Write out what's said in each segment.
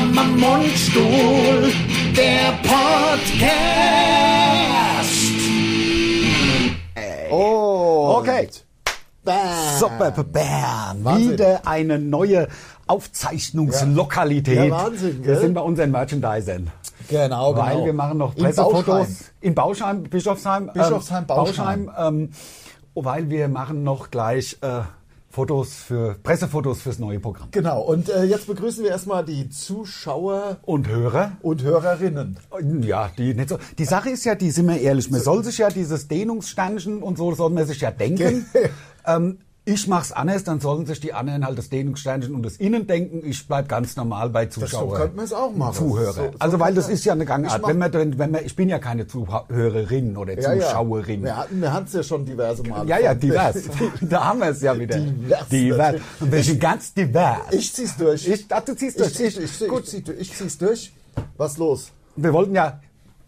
Mundstuhl, der Podcast. Oh. Okay. Bam. Super, bam. Wahnsinn. Wieder eine neue Aufzeichnungslokalität. Ja. Ja, Wahnsinn, Wir gell? sind bei unseren Merchandisern. Genau, Weil genau. wir machen noch Pressefotos Bauschheim. in Bauschheim, Bischofsheim. Bischofsheim, ähm, Bauschheim. ähm, weil wir machen noch gleich äh, Fotos für Pressefotos fürs neue Programm. Genau, und äh, jetzt begrüßen wir erstmal die Zuschauer Und Hörer? und Hörerinnen. Ja, die nicht so. Die Sache ist ja, die sind wir ehrlich, man soll sich ja dieses Dehnungssternchen und so soll man sich ja denken. ähm, ich mach's anders, dann sollen sich die anderen halt das Dehnungssternchen und das Innen denken. Ich bleib ganz normal bei so Zuschauern. könnte man es auch machen. Zuhörer. So- so also weil das ist ja eine Gangart. Wenn man, wenn man, ich bin ja keine Zuhörerin oder Ja, ja. Zuschauerin. Wir hatten wir hatten's ja schon diverse Male. Ja, ja, divers. da haben wir es ja wieder. Divers, divers. Und wir sind ganz divers. Ich zieh's durch. Ich, ach, du ziehst durch. ich, ich, ich, Gut. ich, zieh, ich zieh's durch. Was los? Wir wollten ja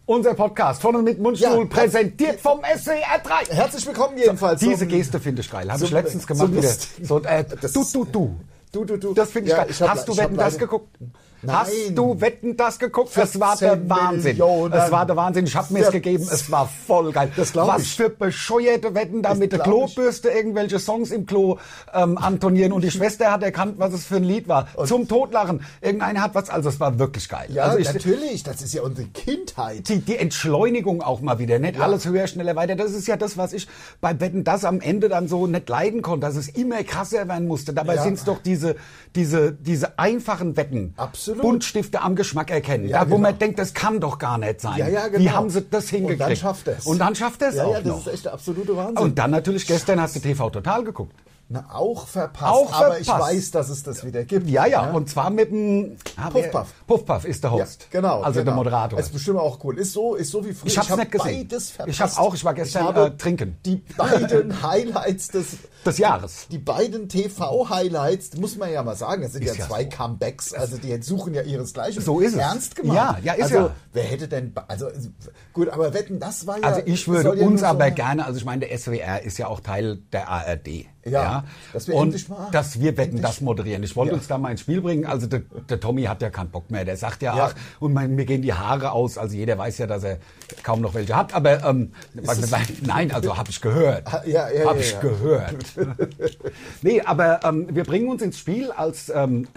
unser Podcast von und mit Mundstuhl Ja, präsentiert vom SWR 3. Herzlich willkommen jedenfalls. Diese zum- Geste finde ich geil. Habe so- ich letztens gemacht. so wieder. So, äh, Das du, du, du. Du, du, du. Das finde ich Ja, geil. ich Hast du Wetten, das geguckt? Nein. Hast du Wetten, das geguckt? Es war der 14 Wahnsinn. Millionen. Es war der Wahnsinn. Ich habe mir es 14. gegeben. Es war voll geil. Das glaub Was ich. für bescheuerte Wetten da mit der ich. Klobürste irgendwelche Songs im Klo ähm, antonieren. Und die Schwester hat erkannt, was es für ein Lied war. Zum Totlachen. Irgendeiner hat was. Also es war wirklich geil. Ja, also ich, natürlich. Das ist ja unsere Kindheit. die, die Entschleunigung auch mal wieder, nicht alles höher, schneller, weiter. Das ist ja das, was ich bei Wetten das am Ende dann so nicht leiden konnte, dass es immer krasser werden musste. Dabei Ja. sind es doch diese, diese, diese einfachen Wetten. Absolut. Buntstifte am Geschmack erkennen. Ja, da, wo genau. man denkt, das kann doch gar nicht sein. Ja, ja, genau. Wie haben sie das hingekriegt? Und dann schafft er es. Und dann schafft es Ja, auch ja, das noch. ist echt der absolute Wahnsinn. Und dann natürlich, gestern hast du TV Total geguckt. Na, auch verpasst. Auch aber ich verpasst. weiß, dass es das wieder gibt. Ja, ja, und zwar mit dem... ah, Puffpuff. Puffpuff ist der Ja, Host. genau. Also genau. der Moderator. Ist bestimmt auch cool. Ist so, ist so wie früher. Ich hab's hab nicht gesehen. Beides verpasst. Ich hab auch, ich war gestern, habe äh, trinken. Die beiden Highlights des, Des Jahres. die beiden TV-Highlights, muss man ja mal sagen, das sind Ist ja ja zwei so. Comebacks, also die suchen ja ihresgleichen. So ist es. Ernst gemacht. Ja, ja, ist also, ja. wer hätte denn, also gut, aber wetten, das war ja. Also ich würde ja uns so- aber gerne, also ich meine, der SWR ist ja auch Teil der ARD. Ja, dass wir und mal- dass wir wetten, endlich- das moderieren. Ich wollte Ja. uns da mal ins Spiel bringen. Also der, der Tommy hat ja keinen Bock mehr. Der sagt ja, Ja. ach, und mein, mir gehen die Haare aus. Also jeder weiß ja, dass er kaum noch welche hat. Aber ähm, nein, also habe ich gehört. Ah, ja, ja, habe ja, ich ja. gehört. nee, aber ähm, wir bringen uns ins Spiel als ähm,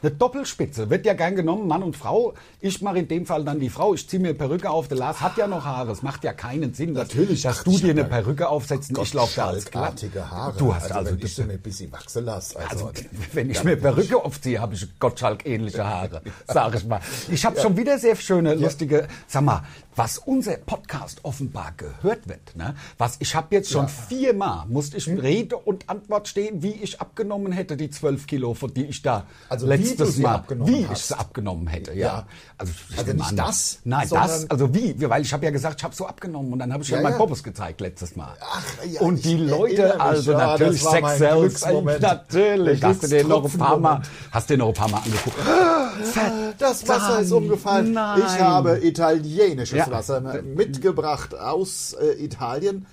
eine Doppelspitze. Wird ja gern genommen, Mann und Frau. Ich mache in dem Fall dann die Frau. Ich ziehe mir Perücke auf. Der Lars hat ja noch Haare. Es macht ja keinen Sinn, dass, Natürlich. dass Ach, du dir eine ja- Perücke aufsetzt und ich laufe da als glatt. Gottschalkartige Haare. Du hast also, wenn das- ich so ein bisschen wachsen lasse. Also, also, wenn ich mir Perücke aufziehe, habe ich Gottschalk-ähnliche Haare, sage ich mal. Ich habe schon wieder sehr schöne, lustige, sag mal, was unser Podcast offenbar gehört wird. Ne? Was ich habe jetzt schon viermal, musste ich Rede und Antwort stehen, wie ich abgenommen hätte, die zwölf Kilo, von die ich da Also wie letztes sie Mal, abgenommen wie ich sie abgenommen hätte. Ja. Ja. Also, ich Also nicht das, Nein, das, also wie, weil ich habe ja gesagt, ich habe so abgenommen und dann habe ich ja, Ja, mein ja. Poppes gezeigt letztes Mal. Ach, ja, und die Leute, mich, also ja, das natürlich Sex Glücksmoment. natürlich. Hast du den noch ein paar Mal, hast du den noch ein paar Mal angeguckt? Das Wasser ist umgefallen. Nein. Ich habe italienisches Ja. Wasser mitgebracht aus äh, Italien.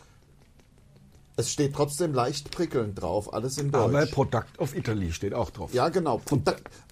Es steht trotzdem leicht prickelnd drauf, alles in Deutsch. Aber Product of Italy steht auch drauf. ja, genau.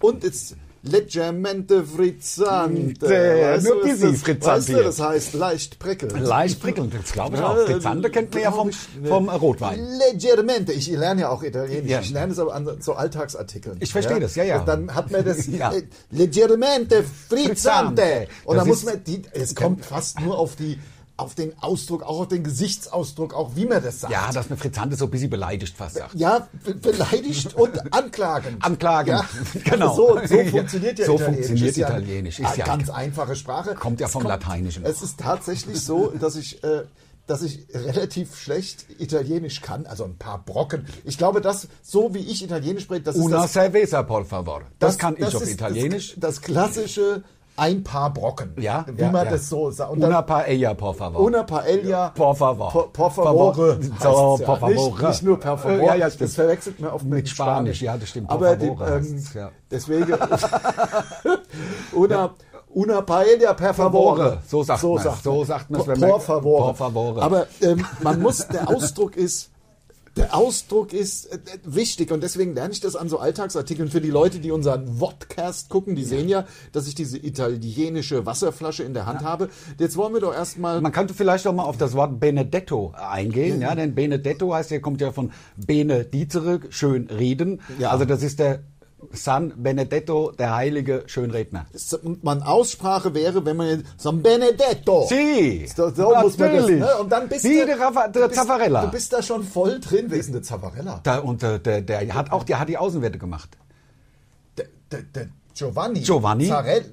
Und, es leggermente frizzante. Äh, nur was busy das, frizzante weißt du, das heißt leicht prickelnd. Leicht prickelnd, das glaube ich Ja, auch. Frizzante kennt man ja vom, ich, vom Rotwein. Leggermente. Ich lerne ja auch Italienisch. Ja. Ich lerne es aber an so Alltagsartikeln. Ich verstehe das, ja, ja. Und dann hat man das Ja. äh, leggermente frizzante. Und dann muss man die, es kommt fast nur auf die auf den Ausdruck, auch auf den Gesichtsausdruck, auch wie man das sagt. Ja, dass eine Frizzante so ein bisschen beleidigt fast sagt. Ja, be beleidigt und anklagend. Anklagen, Ja, genau. So, so funktioniert ja so Italienisch. funktioniert Ist Italienisch. Ist ja- ganz einfache Sprache. Kommt ja Es vom Lateinischen. Es ist tatsächlich so, dass ich, äh, dass ich relativ schlecht Italienisch kann, also ein paar Brocken. Ich glaube, dass so wie ich Italienisch spreche, das ist Una das, cerveza, por favor. Das, kann ich auf ist Italienisch. Das, das klassische ein paar Brocken. Ja, wie ja, man ja. das so sagt. Und Una dann, paella, por favor. Una paella. Por favor. Por, por favore. So, ja. por favor. Nicht, nicht nur per favor. Ja, ja, das verwechselt man oft mit, Mit Spanisch, ja, das stimmt. Aber die, ähm, ja. deswegen. una, una paella per favore. Favore. So sagt. So sagt man's, Por, wenn man- por favore. por favore. Aber ähm, man muss, der Ausdruck ist Der Ausdruck ist äh, wichtig und deswegen lerne ich das an so Alltagsartikeln für die Leute, die unseren Vodcast gucken. Die sehen ja, dass ich diese italienische Wasserflasche in der Hand habe. Jetzt wollen wir doch erstmal. Man könnte vielleicht auch mal auf das Wort Benedetto eingehen, ja, denn Benedetto heißt ja, kommt ja von Bene schön reden. Ja. Also das ist der San Benedetto, der heilige Schönredner. man Aussprache wäre, wenn man jetzt San Benedetto. Si, So, so muss man das, ne? Und dann bist Wie du, der Raffa- der du bist- Zaffarella. Du bist da schon voll drin. Wer ist denn der Zaffarella? Da, und äh, der, der hat auch, der hat die Außenwerte gemacht. Der, der, der Giovanni. Giovanni? Zarell,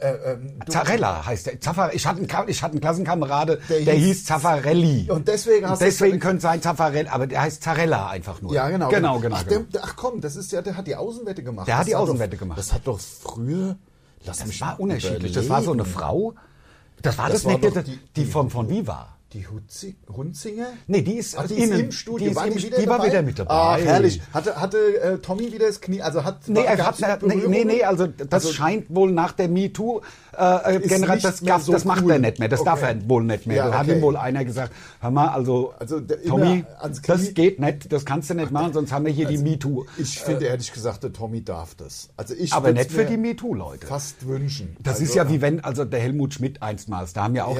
äh, äh, ähm, Zarella heißt der. Zaffar, ich hatte einen, ich hatte einen Klassenkamerade, Der der, hieß- hieß Zaffarelli. Und deswegen hast du- deswegen könnte sein Zaffarelli, aber der heißt Zarella einfach nur. Ja, genau. Genau, genau. Ach, genau. Der, ach komm, das ist ja, der hat die Außenwette gemacht. Der hat Das die hat Außenwette doch, gemacht. Das hat doch früher. Lass Das mich war unterschiedlich. Das war so eine. Frau. Das war Das das, war nicht, die, die- die, die- von, von Viva. Die Hutzi, Hunzinger? Nee, die ist, Ach, die ist im Studio. Die, ist war im, die, wieder die war wieder mit dabei. Ach, herrlich. Hatte, hatte äh, Tommy wieder das Knie, also hat... Nee, er hat, nee, nee, nee, also das Also- scheint wohl nach der MeToo-Generation, nicht das, mehr darf- so das macht cool. er nicht mehr, das darf Okay. er wohl nicht mehr. Ja, Da hat okay. ihm wohl einer gesagt, hör mal, also, Also der- Tommy, das geht nicht, das kannst du nicht machen, sonst haben wir hier die MeToo. Ich finde ehrlich gesagt, der Tommy darf das. Also ich Aber nicht für die MeToo-Leute. fast wünschen. Das also, ist ja wie wenn, also der Helmut Schmidt einstmals, da haben ja auch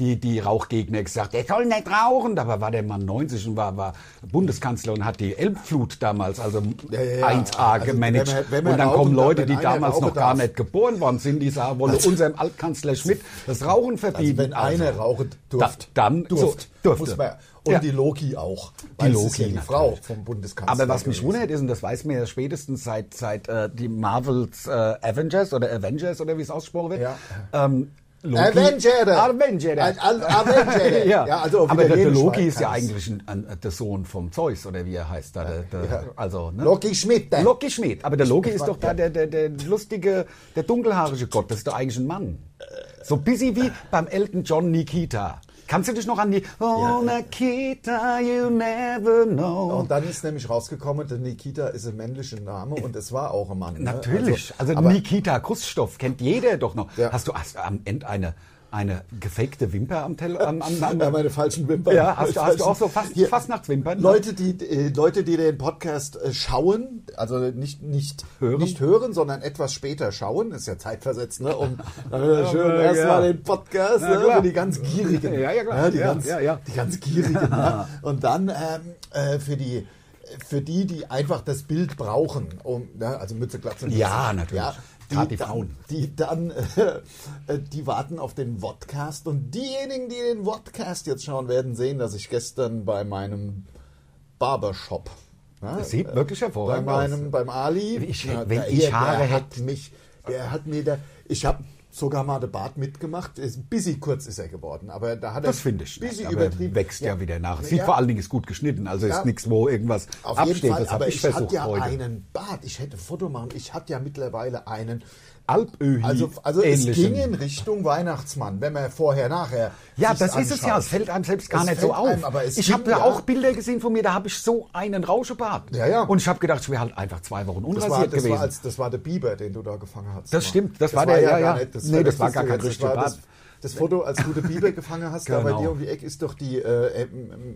die, die Rauchgegner gesagt, der soll nicht rauchen. Dabei war der Mann 90 und war, war Bundeskanzler und hat die Elbflut damals, also Ja, ja, ja. 1A Also, gemanagt. wenn man- wenn man und dann rauchen kommen Leute, die damals noch gar darf. nicht geboren worden sind, die sagen, wolle unserem Altkanzler Schmidt das Rauchen Also verbieten. wenn einer rauchen durft, Da- dann durft, so, durfte. man, und Ja. die Loki auch. Es ist ja Loki die Frau vom Bundeskanzler. Aber was mich wundert ist, und das weiß man ja spätestens seit, seit äh, die Marvels äh, Avengers oder Avengers oder wie es ausgesprochen wird. Ja. Ähm, Loki, Avenger! Avenger. Ein- ein Avenger! ja. Ja, also Aber der, der Loki ist ja eigentlich ein, ein, der Sohn vom Zeus oder wie er heißt da. Der, der, Ja. Also, ne? Loki Schmidt. der. Loki Schmidt. Aber der Loki ist doch da der, der, der lustige, der dunkelhaarige Gott. Das ist doch eigentlich ein Mann. So busy wie beim Elton John Nikita. Kannst du dich noch an die Oh Nikita, you never know. Und dann ist nämlich rausgekommen, der Nikita ist ein männlicher Name und es war auch ein Mann. ne? Natürlich. Also, aber- Nikita Kussstoff kennt jeder doch noch. Ja. Hast du am Ende eine, eine gefakte Wimper am Tele am, am, am Ja, meine falschen Wimpern. Ja, hast du- hast du auch so Fast- Hier, Fastnachtswimpern, ne? Leute, die, äh, Leute, die den Podcast äh, schauen, also nicht, nicht, Hören? nicht hören, sondern etwas später schauen, ist ja zeitversetzt, ne? Um äh, schön Ja, erstmal ja. den Podcast Na ne, für die ganz Gierigen. Ja, ja, klar. die, Ja, ganz, ja, ja. die ganz Gierigen. ne? Und dann ähm, äh, für die für die, die einfach das Bild brauchen, um, ne, also Mütze, Glatze, Mütze. Ja, natürlich. die, Gerade die dann, Frauen. die dann, äh, die warten auf den Vodcast und diejenigen, die den Vodcast jetzt schauen, werden sehen, dass ich gestern bei meinem Barbershop ja, Das sieht äh, wirklich bei hervorragend meinem, aus. beim Ali. Ich- ja, wenn der- ich der Haare hat hätte- mich, der hat mir da, ich habe sogar mal den Bart mitgemacht. Ist ein bisschen kurz ist er geworden, aber da hat er Das finde ich ein bisschen nicht, übertrieben. wächst ja, wieder nach. Es Ja. sieht vor allen Dingen ist gut geschnitten, also Ja. ist nichts, wo irgendwas Auf absteht. jeden Fall, das aber ich ich, hatte ja heute. einen Bart. Ich hätte Foto machen. Ich hatte ja mittlerweile einen Alpöhi Also, also es ging in Richtung Weihnachtsmann, wenn man vorher, nachher. Ja, das ist es ja. anschaut. Es fällt einem selbst gar Es nicht so auf. einem, ich habe ja- auch Bilder gesehen von mir, da habe ich so einen Rauschebart. Ja, ja. Und ich habe gedacht, ich wäre halt einfach zwei Wochen Das unrasiert war, das, gewesen. war als, das war der Biber, den du da gefangen hast. Das stimmt, das war der- ja, ja. nicht- das Nee, das war gar kein richtiger Das das, Bart. das Foto, als du den Biber gefangen hast, da bei Genau. dir um die Ecke ist doch die äh,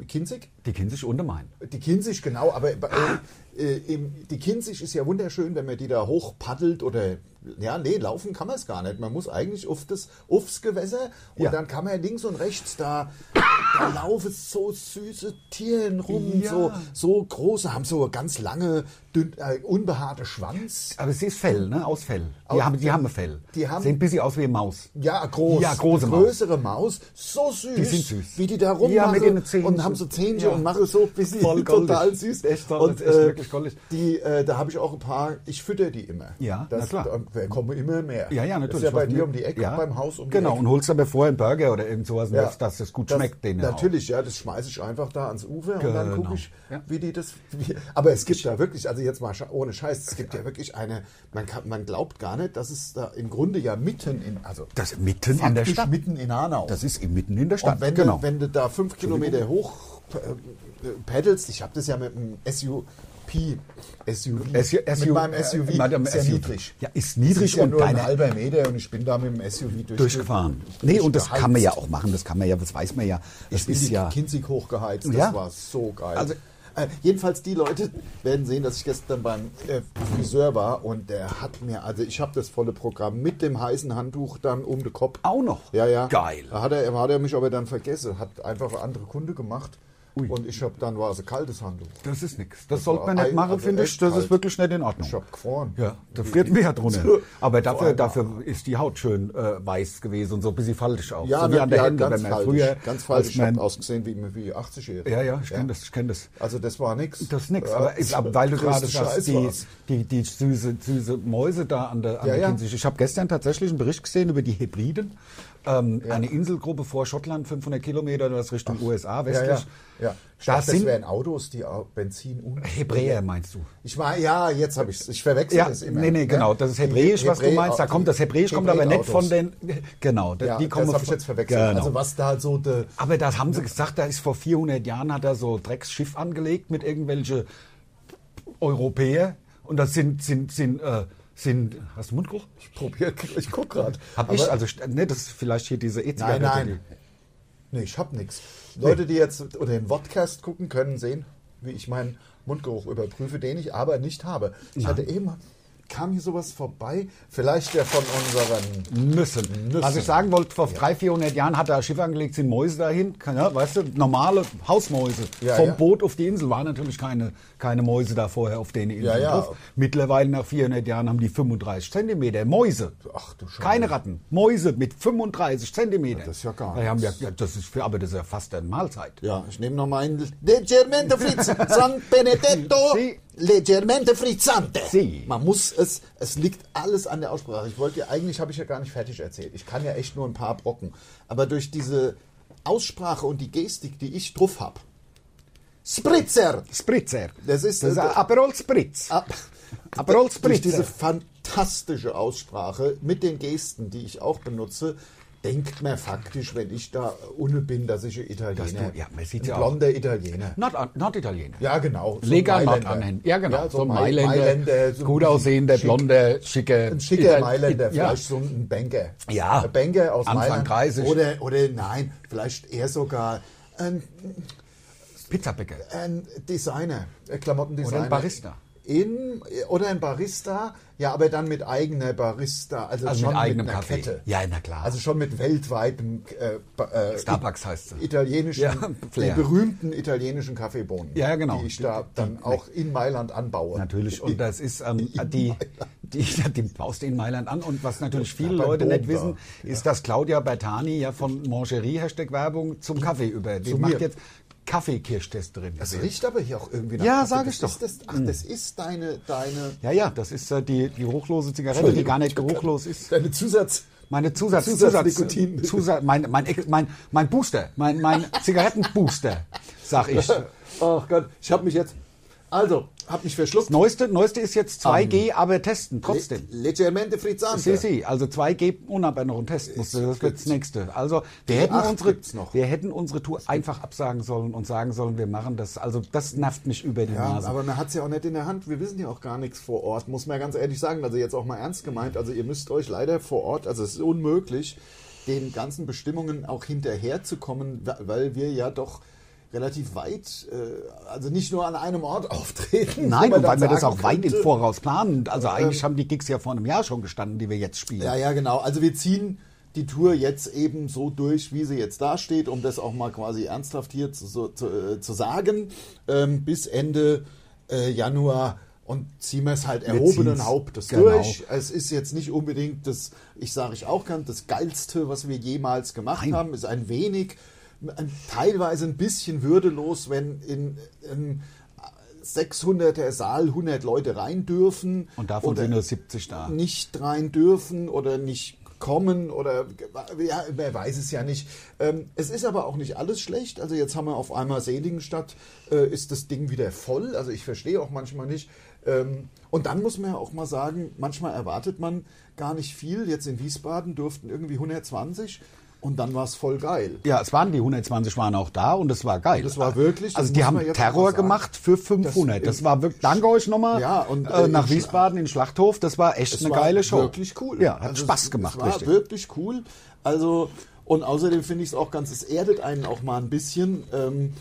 Kinzig. die Kinzig und der Main. Die Kinzig, genau, aber äh, im, die Kinzig ist ja wunderschön, wenn man die da hoch paddelt oder ja, nee, laufen kann man es gar nicht. Man muss eigentlich auf das, aufs Gewässer und Ja. dann kann man links und rechts da, da laufen so süße Tieren rum, Ja. so, so große, haben so ganz lange, dünn, äh, unbehaarte Schwanz. Aber es ist Fell, ne? Aus Fell. Die, Aus- haben, die haben ein Fell. Die haben- Sehen ein bisschen aus wie eine Maus. Ja, groß. Ja, große Maus. größere Maus. So süß. Die sind süß. Wie die da Ja, rummachen mit ihren Zähnchen. und haben so Zähnchen Ja. und machen so ein bisschen Voll goldig. total süß. Echt toll, und äh, wirklich goldig. die, äh, da habe ich auch ein paar, ich fütter die immer. Ja, das, na klar. Da, kommen immer mehr. Ja, ja, natürlich. Das ist ja bei Was dir um die Ecke, ja. beim Haus um die Genau, Ecke. und holst aber vorher einen Burger oder irgend sowas, Ja. dass, dass das gut Das- schmeckt. denen Natürlich, ja, das schmeiße ich einfach da ans Ufer und dann Genau. gucke ich, Ja. wie die das. Wie, aber es gibt da wirklich, also jetzt mal ohne Scheiß, es gibt ja wirklich eine, man, kann, man glaubt gar nicht, dass es da im Grunde ja mitten in, also Das mitten in der Stadt. mitten in Hanau. Das ist mitten in der Stadt. Und wenn, genau. du, wenn du da fünf Kilometer hoch äh, peddelst, ich habe das ja mit einem SUV, SUV, SU, mit meinem SUV, äh, mit dem ist ja SUV. niedrig. Ja, ist niedrig ist ja und nur ein deine- halber Meter und ich bin da mit dem SUV durch, durchgefahren. Nee, und das durchgeheizt. kann man ja auch machen, das kann man ja, das weiß man ja. Das Ich bin ist ja. Kinzig hochgeheizt, das Ja. war so geil. Also- Äh, jedenfalls die Leute werden sehen, dass ich gestern beim äh, Friseur war und der hat mir, also ich habe das volle Programm mit dem heißen Handtuch dann um den Kopf. Auch noch? Ja, ja. Geil. Da hat er, hat er mich aber dann vergessen, hat einfach andere Kunde gemacht und ich habe dann war es ein kaltes Handtuch. Das ist nichts. Das, Das sollte man nicht machen, also finde ich. Das ist kalt. wirklich nicht in Ordnung. Ich habe gefroren. Ja, da friert ja drunter. Aber dafür, dafür ist die Haut schön äh, weiß gewesen und so ein bisschen faltig auch. Ja, so wie an der ja, Hände, ganz wenn man falsch. früher ganz falsch. als Ich habe ausgesehen wie, wie 80-Jährige. Ja, ja, ich kenne das, ich kenne das. Also das war nix. Das ist. Ja, aber ist, aber weil du gerade sagst, die, die, die süße, süße Mäuse da an der, an Ja, der ja. Ich habe gestern tatsächlich einen Bericht gesehen über die Hebriden. Ähm, Eine Inselgruppe vor Schottland, 500 Kilometer, das Richtung USA, Ja, westlich. ja. ja. Dachte, das sind wären Autos, die Benzin und Hebräer, meinst du? Ich war ja, jetzt habe ich Ich verwechsel Ja, das immer. nee, nee, ne? genau. Das ist Die Hebräisch, was du meinst. Da die kommt das Hebräisch, kommt aber nicht von den. Genau, Ja, die kommen das habe ich jetzt verwechselt. Genau. Also was da so de, Aber das haben sie gesagt, da ist vor 400 Jahren hat er so Drecksschiff angelegt mit irgendwelche Europäer und das sind sind sind äh, sind hast du Mundgeruch? ich probiere, ich guck gerade. Hab ich also ne, das ist vielleicht hier diese E-Zigarette. Nein, nein. Nee, ich habe nichts. Leute, die jetzt oder den Podcast gucken, können sehen, wie ich meinen Mundgeruch überprüfe, den ich aber nicht habe. Ich hatte eben kam hier sowas vorbei, vielleicht der von unseren Müssen. Müssen. Was ich sagen wollte, vor 300, 400 Jahren hat er ein Schiff angelegt, sind Mäuse dahin, ja, weißt du, normale Hausmäuse. Ja, Vom ja. Boot auf die Insel waren natürlich keine, keine Mäuse da vorher auf den Inseln Ja, ja. drauf. Mittlerweile nach 400 Jahren haben die 35 Zentimeter Mäuse. Ach du Scheiße. Keine Ratten, Mäuse mit 35 Zentimeter. das ist ja gar ja, nichts. ja, das ist aber das ist ja fast eine Mahlzeit. Ja, ich nehme noch meinen leggermente Fritz San Benedetto leggermente frizzante. Sì. Man muss es, es liegt alles an der Aussprache. Ich wollte ja eigentlich, habe ich ja gar nicht fertig erzählt. Ich kann ja echt nur ein paar Brocken. Aber durch diese Aussprache und die Gestik, die ich drauf habe. Spritzer! Spritzer. Das ist- das ist ein Aperol Spritz. Ab, Aperol durch Spritzer. diese fantastische Aussprache mit den Gesten, die ich auch benutze, denkt man faktisch, wenn ich da ohne bin, dass ich ein Italiener, du- ja, man sieht ein ja auch- blonder Italiener. Norditaliener. Ja, genau. so Lega ein Nord Mailänder. anhängen. Ja, genau. Ja, so ein Mai- Mailänder. Mailänder, so gut ein aussehender, schick- blonder, schicker. Ein schicker Ital- Mailänder, Ja. vielleicht so ein Banker. Ja. Ein Banker aus Anfang Mailand. 30. Oder, oder nein, vielleicht eher sogar ein, Pizzabäcker. ein Designer, ein Klamottendesigner. Oder ein Barista. In, oder ein Barista, ja, aber dann mit eigener Barista, also, Also schon mit eigenem einer Kaffee. Kette. Ja, na klar. Also schon mit weltweitem äh, äh, Starbucks heißt sie. italienischen, Ja, Flair. berühmten italienischen Kaffeebohnen, Ja, genau. die ich da Die- dann die- auch in Mailand anbaue. Natürlich. Und das ist ähm, die, die, die baust du in Mailand an. Und was natürlich viele Ja, Leute nicht wissen, ist, dass Claudia Bertani ja von Mangerie Hashtag Werbung zum Kaffee über. Die Zu macht mir. jetzt Kaffeekirchtesterin. Das riecht aber hier auch irgendwie nach Ja, Kaffee. sag Das ich doch. Ist das, ach, das ist deine, deine, Ja, ja, das ist äh, die, die geruchlose Zigarette, die gar nicht geruchlos ist. deine Zusatz... Meine Zusatz, Zusatz- Zusatz. Zusatz, mein, mein, mein, mein Booster, mein, mein Zigarettenbooster, sag ich. Ach Gott, ich habe mich jetzt... Also, habe mich verschluckt. Neueste, neueste ist jetzt 2G, aber testen, trotzdem. Le leggermente frizzante. Sie, sie, also 2G und aber noch ein Test musste, das wird das nächste. Also wir hätten, unsere, noch. wir hätten unsere Tour einfach absagen sollen und sagen sollen, wir machen das. Also das nervt mich über die Ja, Nase. aber man hat es ja auch nicht in der Hand. Wir wissen ja auch gar nichts vor Ort, muss man ja ganz ehrlich sagen. Also jetzt auch mal ernst gemeint. Also ihr müsst euch leider vor Ort, also es ist unmöglich, den ganzen Bestimmungen auch hinterherzukommen, weil wir ja doch relativ weit, äh, also nicht nur an einem Ort auftreten. Nein, und weil wir das auch weit im Voraus planen. Also eigentlich haben die Gigs ja vor einem Jahr schon gestanden, die wir jetzt spielen. Ja, ja, genau. Also wir ziehen die Tour jetzt eben so durch, wie sie jetzt dasteht, um das auch mal quasi ernsthaft hier zu, so, zu, äh, zu sagen, ähm, bis Ende äh, Januar und ziehen wir es halt erhobenen. Hauptes Genau. durch. Es ist jetzt nicht unbedingt das, ich sage ich auch kann, das geilste, was wir jemals gemacht Nein. haben, ist ein wenig, teilweise ein bisschen würdelos, wenn in, in 600er Saal 100 Leute rein dürfen. Und davon sind nur 70 da. nicht rein dürfen oder nicht kommen oder ja, wer weiß es ja nicht. Ähm, es ist aber auch nicht alles schlecht. Also jetzt haben wir auf einmal Seligenstadt, äh, ist das Ding wieder voll. Also ich verstehe auch manchmal nicht. Ähm, und dann muss man ja auch mal sagen, manchmal erwartet man gar nicht viel. Jetzt in Wiesbaden durften irgendwie 120 und dann war es voll geil. Ja, es waren die 120 waren auch da und es war geil. Das war wirklich, Also die haben Terror gemacht für 500. Das, Das- war wirklich. Danke euch nochmal. Ja, und, äh, äh, nach Wiesbaden in Schlachthof. Das war echt eine war geile Show. Wirklich cool. Ja, hat Also Spaß gemacht, es war richtig. wirklich cool. Also und außerdem finde ich es auch ganz, es erdet einen auch mal ein bisschen. Ähm,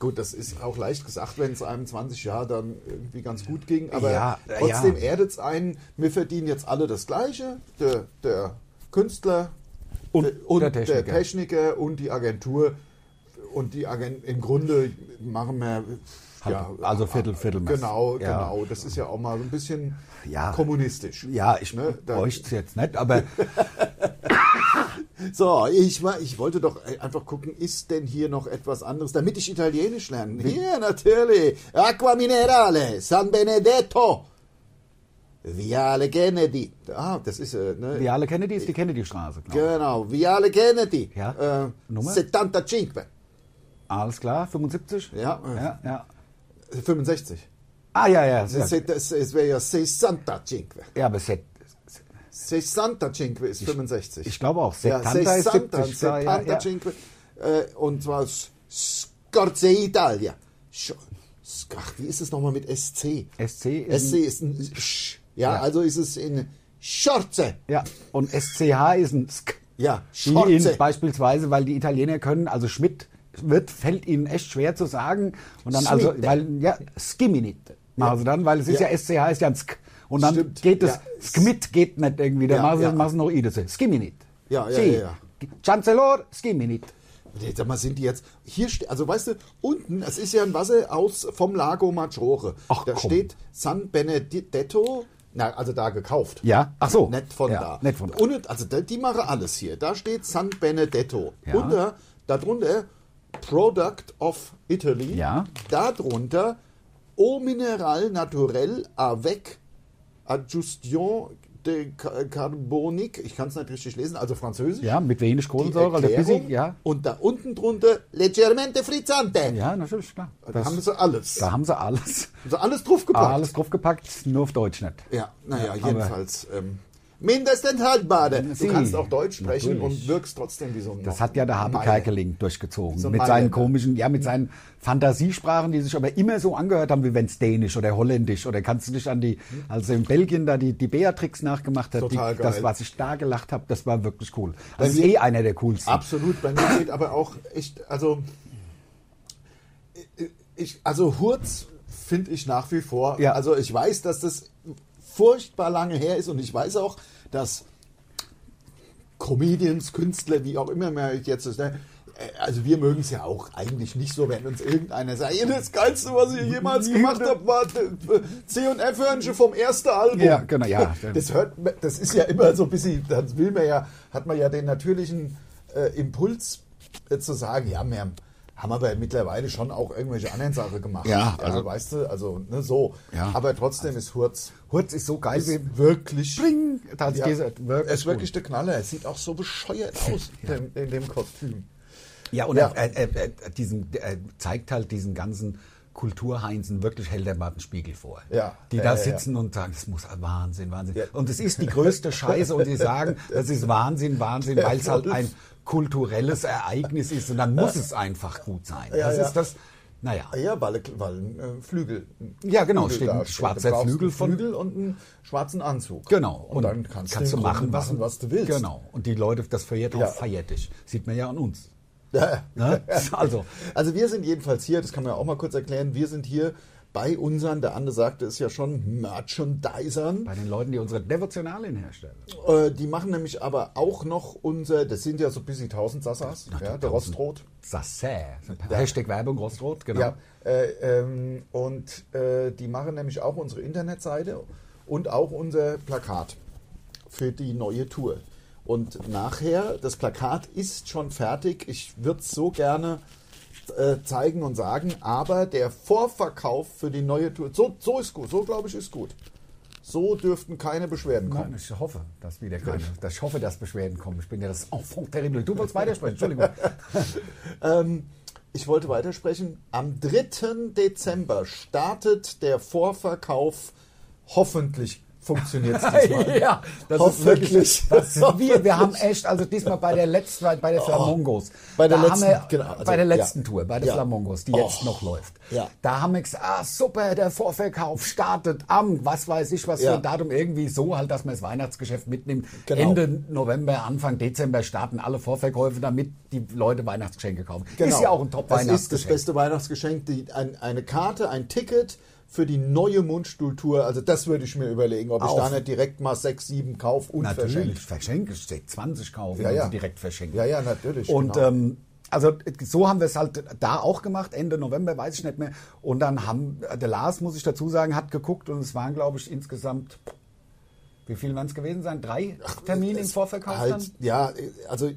Gut, das ist auch leicht gesagt, wenn es einem 20 Jahre dann irgendwie ganz gut ging. Aber Ja, trotzdem ja. erdet es einen, wir verdienen jetzt alle das Gleiche. Der, der Künstler Und der, der der, Techniker. Techniker und die Agentur. Und die Agent im Grunde machen wir. Halb- also Viertel- Viertelmaß. Genau, Ja. genau. Das ist ja auch mal so ein bisschen Ja. kommunistisch. Ja, ich Ne, bräuchte es jetzt nicht, aber So, ich, war, ich wollte doch einfach gucken, ist denn hier noch etwas anderes, damit ich Italienisch lerne? Hier, natürlich. Acqua Minerale, San Benedetto. Viale Kennedy. Ah, das ist, äh, ne? Viale Kennedy ist die Kennedy-Straße. ich. Genau, Viale Kennedy. Ja. Äh, Nummer? 75. Alles klar, 75? Ja. ja, ja. 65. Ah, ja, ja. Ja. es wäre ja 65. Ja, aber Set, 65 ist 65. ich glaube auch. Ja, 70 ist 60, 70. Ja, ja, ja. 75. Äh, und zwar Scorze Italia. Sch- Ach, wie ist es nochmal mit SC? SC ist SC ist ein Sch. Ja, Ja. also ist es in Schorze. Ja, und SCH ist ein Sk. Ja, Schorze. beispielsweise, weil die Italiener können, also Schmidt wird, fällt ihnen echt schwer zu sagen. Und dann also, Schmidt. weil, ja, Skiminit machen sie dann, weil es ist ja, Ja. SCH ist ja ein Sk. Und dann Stimmt. geht es, Ja. Skmit geht nicht irgendwie, da Ja, machen ja. machen sie noch Ides. Skiminit. Ja, ja, ja, ja. Chancellor, Skiminit. Sag mal, sind die jetzt hier also weißt du, unten, es ist ja ein Wasser aus vom Lago Maggiore. Ach, da komm. steht San Benedetto, na, also da gekauft. Ja, ach so. Nicht von Ja, da. nicht von da. Und, also die machen alles hier. Da steht San Benedetto. Ja. Und da, darunter Product of Italy. Ja. Darunter Eau Mineral Naturel avec Adjustion de Ca- Carbonique. Ich kann es nicht richtig lesen, also französisch. Ja, mit wenig Kohlensäure, also bisschen, ja. Und da unten drunter leggermente frizzante. Ja, natürlich, klar. Da Das, haben sie alles. da haben sie alles. Haben sie alles draufgepackt. Alles draufgepackt, nur auf Deutsch nicht. Ja, naja, aber- jedenfalls. Ähm, mindestens haltbare. Du Sie, kannst auch Deutsch sprechen natürlich. und wirkst trotzdem wie so ein Das hat ja der Habe. Kerkeling durchgezogen. So mit seinen ne? komischen, ja, mit seinen Fantasiesprachen, die sich aber immer so angehört haben, wie wenn es Dänisch oder Holländisch oder kannst du dich an die, als er in Belgien da die, die Beatrix nachgemacht hat, Total die, das, geil. was ich da gelacht habe, das war wirklich cool. Bei Das ist mir- eh einer der coolsten. Absolut, bei mir geht aber auch echt, also, ich, also Hurz finde ich nach wie vor, Ja. also ich weiß, dass das furchtbar lange her ist und ich weiß auch, dass Comedians, Künstler, wie auch immer man jetzt ist, ne? äh, also wir mögen es ja auch eigentlich nicht so, wenn uns irgendeiner sagt, "Ja, das Geilste, was ich jemals gemacht habe, war äh, C&F-Hörnchen vom ersten Album. Ja, genau, ja. Das hört, das ist ja immer so ein bisschen, das will man ja, hat man ja den natürlichen äh, Impuls äh, zu sagen, ja, wir haben aber mittlerweile schon auch irgendwelche anderen Sachen gemacht. Ja, also- weißt du, also ne, so. Ja. Aber trotzdem ist Hurz Hurz ist so geil, wie ist wirklich. Bling, Ja, ja, er ist wirklich der Knaller. Er sieht auch so bescheuert aus in, in dem Kostüm. Ja, und Ja. Er, er, er, diesen, er zeigt halt diesen ganzen Kulturheinzen wirklich hält er mal einen Spiegel vor. Ja. Die Ja, da ja, ja. sitzen und sagen, das muss Wahnsinn, Wahnsinn. Ja. Und es ist die größte Scheiße und die sagen, das ist Wahnsinn, Wahnsinn, weil es halt ein kulturelles Ereignis ist und dann muss es einfach gut sein. Ja, das ja. ist das, naja. Ja, weil, weil ein äh, Flügel. ein Ja, genau, Flügel steht ein schwarzer Flügel von- Flügel und einen schwarzen Anzug. Genau. Und, dann kannst, kannst du, machen, was, machen, was du willst. Genau. Und die Leute, das feiert auch Ja. feiert dich. Sieht man ja an uns. Ja. Ne? Also, Also wir sind jedenfalls hier, das kann man ja auch mal kurz erklären, wir sind hier bei unseren, der Ande sagte es ja schon, Merchandisern. bei den Leuten, die unsere Devotionalien herstellen. Äh, die machen nämlich aber auch noch unser, das sind ja so bis die 1000 Sassas, ja, der Rostrot. Sassä. Hashtag Werbung Rostrot, genau. Ja, äh, ähm, und äh, die machen nämlich auch unsere Internetseite und auch unser Plakat für die neue Tour. Und nachher, das Plakat ist schon fertig. Ich würde es so gerne äh, zeigen und sagen, aber der Vorverkauf für die neue Tour, so, so ist gut, so glaube ich ist gut. So dürften keine Beschwerden kommen. Nein, ich hoffe, dass wieder keine. Dass ich hoffe, dass Beschwerden kommen. Ich bin ja das Enfant terrible. Du wolltest weitersprechen, Entschuldigung. Ähm, ich wollte weitersprechen. Am 3. Dezember startet der Vorverkauf hoffentlich funktioniert es diesmal. ja, das Hoffentlich. ist wirklich. Das, wir, wir haben echt, also diesmal bei der letzten, bei der Flamongos. Oh. Bei der da letzten- wir, genau, also, bei der ja. letzten Tour, bei der Ja. Flamongos, die Oh. jetzt noch läuft. Ja. Da haben wir gesagt, ah, super, der Vorverkauf startet am, was weiß ich, was Ja. für ein Datum, irgendwie so halt, dass man das Weihnachtsgeschäft mitnimmt. Genau. Ende November, Anfang Dezember starten alle Vorverkäufe, damit die Leute Weihnachtsgeschenke kaufen. Genau. Ist ja auch ein Das ist das Top-Weihnachtsgeschenk. beste Weihnachtsgeschenk. Die, ein, eine Karte, ein Ticket für die neue Mundstuhltour. Also das würde ich mir überlegen, ob ich Auf. da nicht direkt mal sechs, sieben kauf und Natürlich, verschenke. verschenke. Steht 20 kaufen Ja, und ja. sie direkt verschenken. Ja, ja, natürlich, Und genau. ähm, also so haben wir es halt da auch gemacht, Ende November, weiß ich nicht mehr. Und dann haben, der Lars, muss ich dazu sagen, hat geguckt und es waren, glaube ich, insgesamt, wie viel werden es gewesen sein? Drei Termine im Vorverkauf dann? Halt, ja, also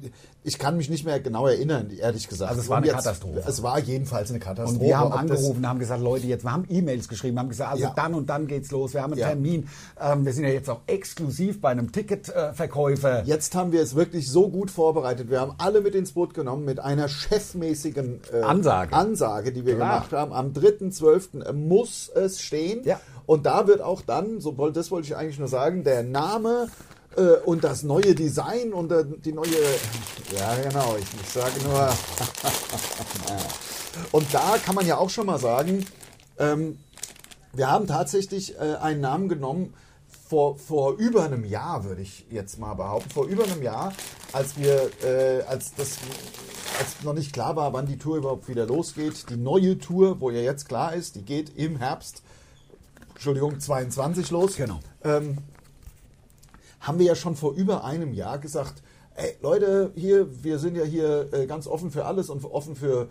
ich kann mich nicht mehr genau erinnern, ehrlich gesagt. Also es war eine Katastrophe. Es war jedenfalls eine Katastrophe. Und wir haben angerufen, haben gesagt, Leute, jetzt, wir haben E-Mails geschrieben, haben gesagt, also Ja. dann und dann geht's los, wir haben einen Ja. Termin. Ähm, wir sind ja jetzt auch exklusiv bei einem Ticketverkäufer. Jetzt haben wir es wirklich so gut vorbereitet. Wir haben alle mit ins Boot genommen mit einer chefmäßigen äh, Ansage. Ansage, die wir Klar. gemacht haben. Am 3.12. muss es stehen. Ja. Und da wird auch dann, so das wollte ich eigentlich nur sagen, der Name äh, und das neue Design und äh, die neue. Ja, genau, ich, ich sage nur. und da kann man ja auch schon mal sagen, ähm, wir haben tatsächlich äh, einen Namen genommen vor, vor über einem Jahr, würde ich jetzt mal behaupten. Vor über einem Jahr, als wir, äh, als das, als noch nicht klar war, wann die Tour überhaupt wieder losgeht. Die neue Tour, wo ja jetzt klar ist, die geht im Herbst, Entschuldigung, 22 los. Genau. Ähm, haben wir ja schon vor über einem Jahr gesagt, ey Leute, hier, wir sind ja hier äh, ganz offen für alles und offen für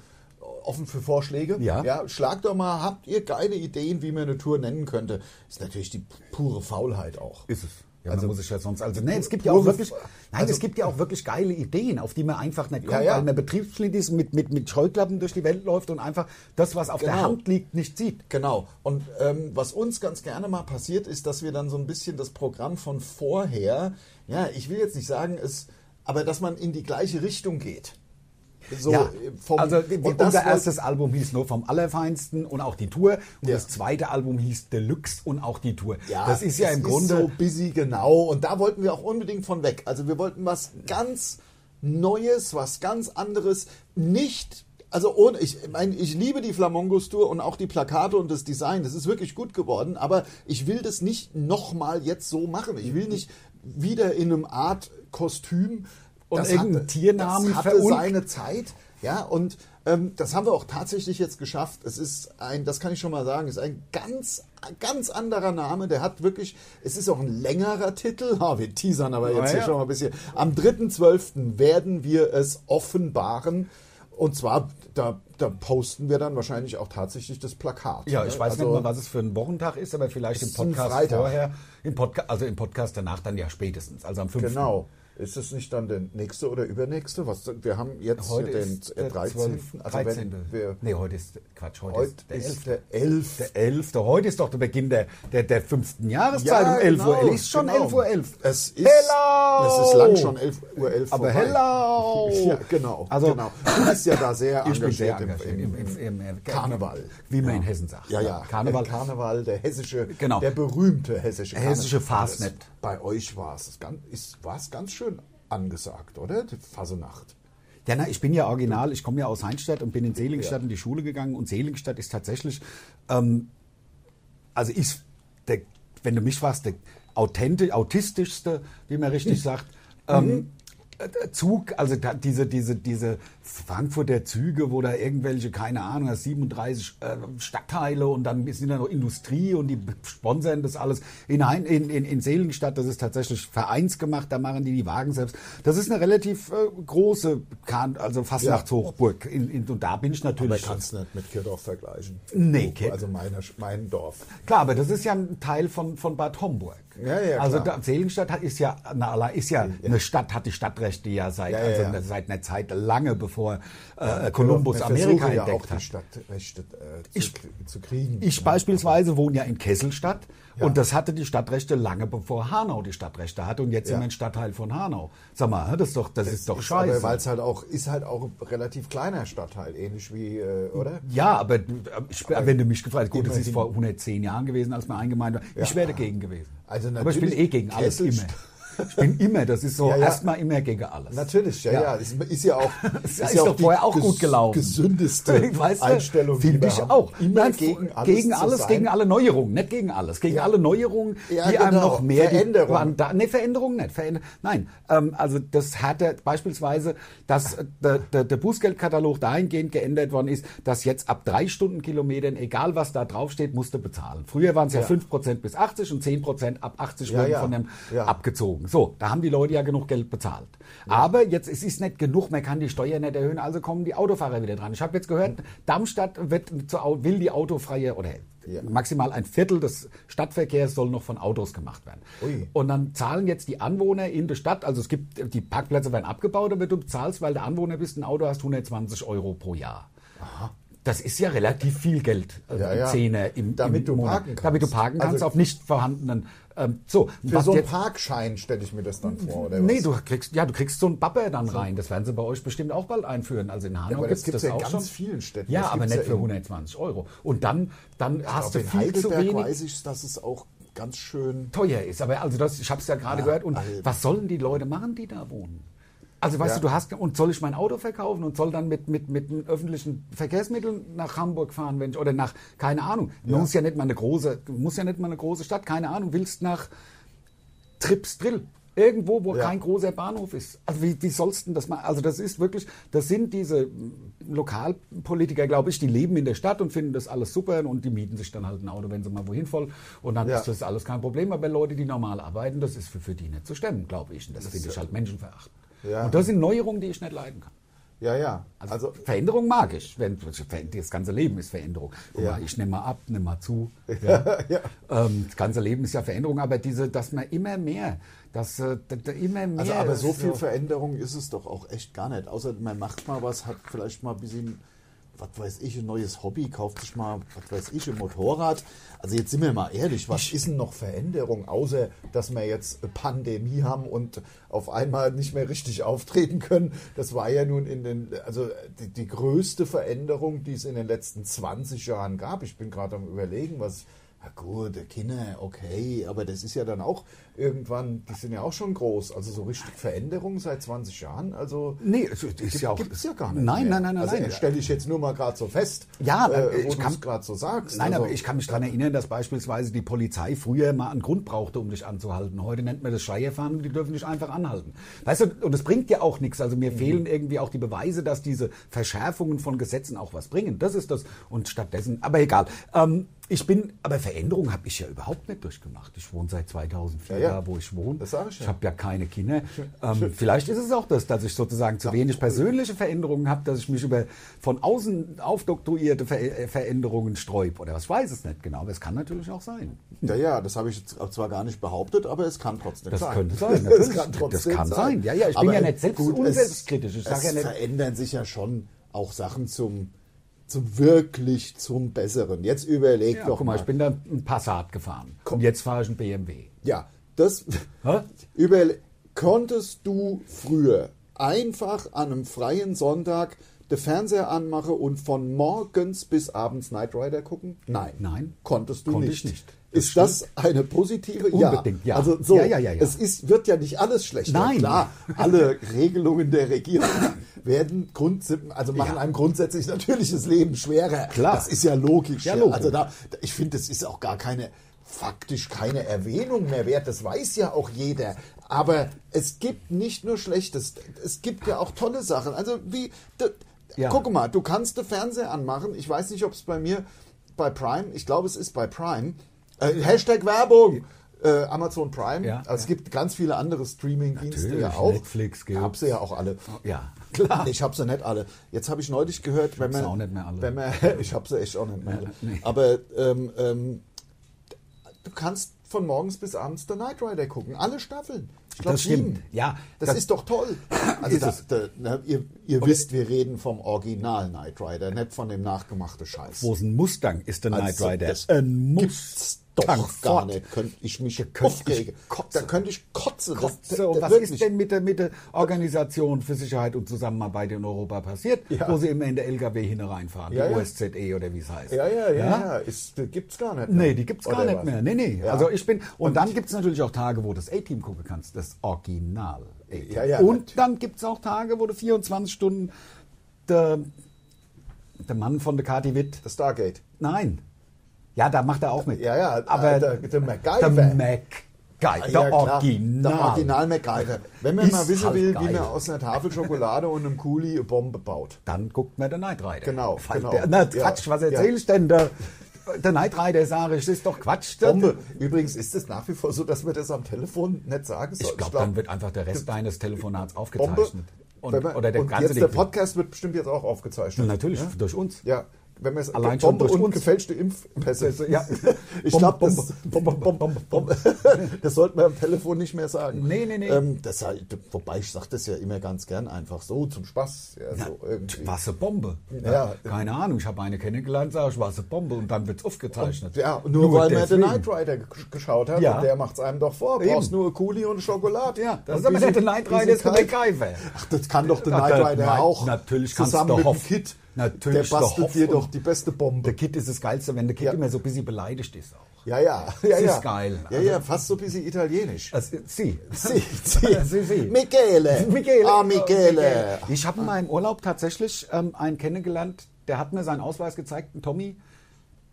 offen für Vorschläge. Ja. ja. Schlagt doch mal, habt ihr geile Ideen, wie man eine Tour nennen könnte? Ist natürlich die pure Faulheit auch. Ist es. Ja, Also- muss sich ja sonst, also nee, es gibt ja auch wirklich, nein, also- es gibt ja auch wirklich geile Ideen, auf die man einfach nicht kommt, Ja, ja. weil man betriebsblind ist, mit, mit, mit Scheuklappen durch die Welt läuft und einfach das, was auf der Genau. Hand liegt, nicht sieht. Genau. Und ähm, was uns ganz gerne mal passiert, ist, dass wir dann so ein bisschen das Programm von vorher, ja, ich will jetzt nicht sagen, es, aber dass man in die gleiche Richtung geht. So, ja, vom- also und das unser erstes Album hieß nur vom Allerfeinsten und auch die Tour und Ja. das zweite Album hieß Deluxe und auch die Tour. Ja, das ist ja im Grunde so busy, genau. Und da wollten wir auch unbedingt von weg. Also wir wollten was ganz Neues, was ganz anderes. Nicht, also ohne, ich meine, ich liebe die Flamongos Tour und auch die Plakate und das Design. Das ist wirklich gut geworden. Aber ich will das nicht nochmal jetzt so machen. Ich will nicht wieder in einem Art Kostüm. Und irgendeinen Tiernamen das hatte verunkt. seine Zeit. Ja, und ähm, das haben wir auch tatsächlich jetzt geschafft. Es ist ein, das kann ich schon mal sagen, ist ein ganz, ganz anderer Name. Der hat wirklich, es ist auch ein längerer Titel. Ah, wir teasern aber jetzt Ah, hier ja. schon mal ein bisschen. Am 3.12. werden wir es offenbaren. Und zwar, da, da posten wir dann wahrscheinlich auch tatsächlich das Plakat. Ja, ne? ich weiß Also- nicht mal, was es für ein Wochentag ist, aber vielleicht im Podcast vorher, im Podcast, also im Podcast danach dann ja spätestens, also am 5. Genau. Ist es nicht dann der nächste oder übernächste? Was, wir haben jetzt Heute den ist äh, der 13. 12. Also 13. wenn wir nee, heute ist, Quatsch, heute, Heute ist der ist 11. der 11. Der 11. Heute ist doch der Beginn der, der, der fünften Jahreszeit um 11 genau, Uhr. Ist schon genau. 11 Uhr 11. Es ist, Hello! Es ist lang schon 11 Uhr 11 Aber vorbei. hello! Ja, genau. Also- genau. Du bist ja da sehr Ich engagiert, sehr engagiert im, im, im, im, Karneval. Wie man in Hessen sagt. Ja, ja. Karneval. Der Karneval, der hessische, Genau. der berühmte hessische Karneval. Hessische Fastnet. Bei euch war es ganz, ist, es ganz schön angesagt, oder? Die Fasenacht. Ja, na, ich bin ja original, ich komme ja aus Heinstadt und bin in Seligenstadt in die Schule gegangen und Seligenstadt ist tatsächlich, ähm, also ist, der, wenn du mich fragst, der authentisch, autistischste, wie man richtig sagt, ähm, äh, Zug, also diese, diese, diese Frankfurter Züge, wo da irgendwelche, keine Ahnung, das 37 äh, Stadtteile und dann sind da noch Industrie und die sponsern das alles. In, Hein- in, in, in Seligenstadt, das ist tatsächlich vereinsgemacht, da machen die die Wagen selbst. Das ist eine relativ äh, große, Kahn, also Fastnachtshochburg. In, in, und da bin ich Aber natürlich. kannst du nicht mit Kirdorf vergleichen. Nee, Kid- Also meine, mein Dorf. Klar, aber das ist ja ein Teil von, von Bad Homburg. Ja, ja, also da, Seligenstadt hat, ist ja, na, ist ja eine Stadt, hat die Stadtrechte ja seit, Ja, ja, also ja. seit einer Zeit lange bevor äh, Kolumbus Amerika versuchen ja entdeckt auch die hat. Stadtrechte äh, zu, Ich- zu kriegen. Ich beispielsweise wohne ja in Kesselstadt Ja. und das hatte die Stadtrechte lange bevor Hanau die Stadtrechte hatte und jetzt Ja. sind wir ein Stadtteil von Hanau. Sag mal, das ist doch, das ist doch Ist scheiße. Aber weil es halt auch ist halt auch ein relativ kleiner Stadtteil, ähnlich wie, äh, oder? ja, aber, du- ich, wenn du mich gefragt hast, gut, das ist vor 110 Jahren gewesen, als wir eingemeint war. Ich wäre dagegen gewesen. Also Aber ich bin natürlich eh gegen alles immer. Ich bin immer, das ist so Ja, ja. erstmal immer gegen alles. Natürlich, ja, ja. Ja. Ist, ist ja auch, Ist ja doch vorher auch gut gelaufen. gesündeste Weißt du, Einstellung. Finde ich haben. auch. Immer Nein, gegen alles, gegen, alles gegen alle Neuerungen, nicht gegen alles. Gegen alle Neuerungen, die einem genau. noch mehr... Veränderung. Die, da, nee, Veränderung nicht. Veränder, nein, ähm, also das hatte beispielsweise, dass äh, der, der, der Bußgeldkatalog dahingehend geändert worden ist, dass jetzt ab drei Stundenkilometern, egal was da draufsteht, musste bezahlen. Früher waren es ja, Ja. 5% bis 80 und 10% ab 80 Ja, wurden von dem abgezogen. So, da haben die Leute ja genug Geld bezahlt. Aber jetzt es ist nicht genug, man kann die Steuer nicht erhöhen, also kommen die Autofahrer wieder dran. Ich habe jetzt gehört, Darmstadt wird will die autofreie oder Ja. maximal ein Viertel des Stadtverkehrs soll noch von Autos gemacht werden. Ui. Und dann zahlen jetzt die Anwohner in der Stadt, also es gibt die Parkplätze werden abgebaut, aber du bezahlst, weil du Anwohner bist, ein Auto hast 120 Euro pro Jahr. Das ist ja relativ viel Geld, also Ja, ja. Zehner im, Damit im du Monat. parken kannst. Damit du parken kannst Also- auf nicht vorhandenen. Ähm, so, Für so einen jetzt- Parkschein stelle ich mir das dann vor, oder Nee, was? du kriegst, ja, du kriegst so einen Bapper dann rein. Das werden sie bei euch bestimmt auch bald einführen. Also in Hanau das gibt es gibt's ja in auch ganz schon. vielen Städten. Ja, Das aber nicht ja für in- 120 Euro. Und dann, dann hast du Aber in viel zu Heidelberg wenig weiß ich, dass es auch ganz schön... teuer ist. Aber also das, ich habe es ja gerade Ja, gehört. Und Alter. was sollen die Leute machen, die da wohnen? Also weißt Ja. du, du hast und soll ich mein Auto verkaufen und soll dann mit mit mit den öffentlichen Verkehrsmitteln nach Hamburg fahren, wenn ich oder nach keine Ahnung. Ja. Muss ja nicht mal eine große, muss ja nicht mal eine große Stadt, keine Ahnung. Willst nach Tripsdrill. Irgendwo, wo Ja. kein großer Bahnhof ist. Also wie, wie sollst du das mal? Also das ist wirklich, das sind diese Lokalpolitiker, glaube ich, die leben in der Stadt und finden das alles super und die mieten sich dann halt ein Auto, wenn sie mal wohin wollen. Und dann Ja. ist das alles kein Problem. Aber Leute, die normal arbeiten, das ist für, für die nicht zu stemmen, glaube ich. Und das, finde ich halt menschenverachtend. Ja. Und das sind Neuerungen, die ich nicht leiden kann. Ja, ja. Also, Also, Veränderung mag ich. Wenn, das ganze Leben ist Veränderung. Ja. ich nehme mal ab, nehme mal zu. Ja. Ähm, das ganze Leben ist ja Veränderung, aber diese, dass man immer mehr, dass äh, d- d- immer mehr. also aber so viel so- Veränderung ist es doch auch echt gar nicht. Außer man macht mal was, hat vielleicht mal ein bisschen, was weiß ich, ein neues Hobby, kauft sich mal, was weiß ich, ein Motorrad. Also jetzt sind wir mal ehrlich, was ist denn noch Veränderung, außer dass wir jetzt eine Pandemie haben und auf einmal nicht mehr richtig auftreten können. Das war ja nun in den, also die, die größte Veränderung, die es in den letzten 20 Jahren gab. Ich bin gerade am überlegen, was na gut, der Kinder, okay, aber das ist ja dann auch irgendwann, die sind ja auch schon groß. Also so richtig Veränderung seit 20 Jahren, also Nee, es ist gibt, ja auch. gibt's ja gar nicht. Nein, mehr. nein, nein, nein. Also nein. stelle ich jetzt nur mal gerade so fest, Ja, äh, ich kann- gerade so sagst. Nein, also, aber ich kann mich daran erinnern, dass beispielsweise die Polizei früher mal einen Grund brauchte, um dich anzuhalten. Heute nennt man das Schleierfahren und die dürfen dich einfach anhalten. Weißt du, und es bringt ja auch nichts. Also Mhm. mir fehlen irgendwie auch die Beweise, dass diese Verschärfungen von Gesetzen auch was bringen. Das ist das. Und stattdessen, aber egal. Ähm, ich bin, aber Veränderungen habe ich ja überhaupt nicht durchgemacht. Ich wohne seit 2004 Ja, ja. da, wo ich wohne. Das sag ich ja. Ich habe ja keine Kinder. Ähm, vielleicht ist es auch das, dass ich sozusagen zu wenig persönliche Veränderungen habe, dass ich mich über von außen aufdoktroyierte Ver äh, Veränderungen sträub. Oder was ich weiß es nicht genau, aber es kann natürlich auch sein. ja, ja, das habe ich zwar gar nicht behauptet, aber es kann trotzdem Das sein. könnte sein, das kann trotzdem Das kann sein. sein. Ja, ja, ich bin aber ja nicht selbst gut, unselbstkritisch. Ich Es, ja nicht- verändern sich ja schon auch Sachen zum, zum wirklich zum Besseren. Jetzt überleg Ja, doch guck mal, mal. ich bin da ein Passat gefahren. Und jetzt fahre ich einen BMW. Ja, das Hä? überle konntest du früher einfach an einem freien Sonntag den Fernseher anmachen und von morgens bis abends Knight Rider gucken? Nein. Nein. Konntest du Konnte nicht. ich nicht. Das ist das eine positive? Unbedingt, ja. Also so, Ja, ja, ja, ja. es ist, wird ja nicht alles schlechter. Nein. Klar, alle Regelungen der Regierung werden Grund, also machen einem grundsätzlich natürlich das Leben schwerer. Klar. Das ist ja logisch. Ja, logisch. Also da, ich finde, das ist auch gar keine, faktisch keine Erwähnung mehr wert. Das weiß ja auch jeder. Aber es gibt nicht nur Schlechtes. Es gibt ja auch tolle Sachen. Also wie, Ja. guck mal, du kannst den Fernseher anmachen. Ich weiß nicht, ob es bei mir bei Prime, ich glaube, es ist bei Prime. Äh, Hashtag Werbung. Äh, Amazon Prime. Ja, also es gibt ganz viele andere Streaming-Dienste ja auch. Netflix gibt's. Hab sie ja auch alle. Ja, klar. Ich habe sie nicht alle. Jetzt habe ich neulich gehört, wenn man, auch nicht mehr alle. wenn man, ich habe sie echt auch nicht mehr alle. nee. Aber ähm, ähm, du kannst von morgens bis abends der Knight Rider gucken, alle Staffeln. Ich glaub, Das stimmt. sieben. Ja, das, das- ist doch toll. Also Ist da, na, ihr, ihr wisst, wir reden vom Original Knight Rider, nicht von dem nachgemachten Scheiß. Wo es ein Mustang ist, der Also, Knight Rider. das Ein Mustang. Doch Tank gar fort. nicht. Könnte ich mich könnte aufregen. Da könnte ich kotzen. Das- Kotze. Und das- was wirklich. ist denn mit der, mit der Organisation für Sicherheit und Zusammenarbeit in Europa passiert, Ja. wo sie immer in der LKW hineinfahren, Ja, die ja. OSZE oder wie es heißt? Ja, ja, ja, ja. Ist, gibt's gar nicht. Nee, die gibt's gar Oder nicht was? mehr. Nee, nee. Also ich bin und, dann gibt's natürlich auch Tage, wo du das A-Team gucken kannst, das Original. A-Team. Und dann gibt's auch Tage, wo du 24 Stunden der, der Mann von der Kati Witt. Das Stargate. Nein. Ja, da macht er auch mit. Ja, ja, aber der- der MacGyver. Der Mac. Ah, der ja. Original. Der Original MacGyver. Wenn man Ist mal wissen halt will, geil. wie man aus einer Tafel Schokolade und einem Kuli eine Bombe baut. Dann guckt man den Knight Rider. Genau, genau. Der, na, Ja, Quatsch, was ja. erzähl ich denn? Der, der Knight Rider, sage ich, das ist doch Quatsch. Bombe. Übrigens ist es nach wie vor so, dass man das am Telefon nicht sagen soll. Ich glaube, dann wird einfach der Rest deines Telefonats Bombe. aufgezeichnet. Und, Wenn man- oder der und ganze jetzt der. Podcast wird bestimmt jetzt auch aufgezeichnet. Natürlich, durch uns. Ja, wenn man es Allein schon durch und uns. gefälschte Impfpässe. Ja. Ich glaube, das, Bombe, Bombe, Bombe, das sollte man am Telefon nicht mehr sagen. Nee, nee, nee. Ähm, das, wobei ich sage das ja immer ganz gern einfach so zum Spaß. Ja, so irgendwie. Was eine Bombe. Ja. Keine Ahnung, ich habe eine kennengelernt, sage ich, was eine Bombe und dann wird es aufgezeichnet. Ja, nur, weil man den Knight Rider ge- geschaut hat Ja. und der macht es einem doch vor. Eben. Brauchst nur Kuli und Schokolade. Ja, das Und ist aber nicht der Knight Rider, ist der. MacGyver. Ach, das kann doch der Ach, Knight der Rider auch. natürlich kannst du mit dem hoffen. Kit. Natürlich der bastelt dir doch die beste Bombe. Der Kid ist das Geilste, wenn der Kid Ja. immer so ein bisschen beleidigt ist auch. Ja, ja. ja, Das ja. ist geil. Ja, Also- ja, fast so ein bisschen italienisch. Also, sie. Sie, sie. Sie, sie. Michele. Michele. Ah, Michele. Ich habe mal im Urlaub tatsächlich ähm, einen kennengelernt, der hat mir seinen Ausweis gezeigt, ein Tommy,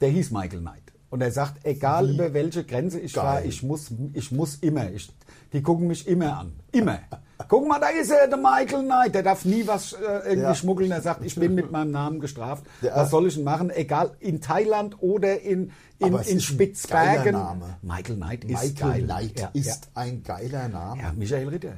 der hieß Michael Knight. Und er sagt, egal über welche Grenze ich fahre, ich muss, ich muss immer. Ich, die gucken mich immer an. Immer. Guck mal, da ist er, der Michael Knight. Der darf nie was äh, irgendwie Ja. schmuggeln. Er sagt, ich bin mit meinem Namen gestraft. Ja. Was soll ich denn machen? Egal, in Thailand oder in, in, Aber es in ist ein Spitzbergen. geiler Name. Michael Knight ist Michael geil. Knight ja, ist ein geiler Name. ja. Michael Ritter.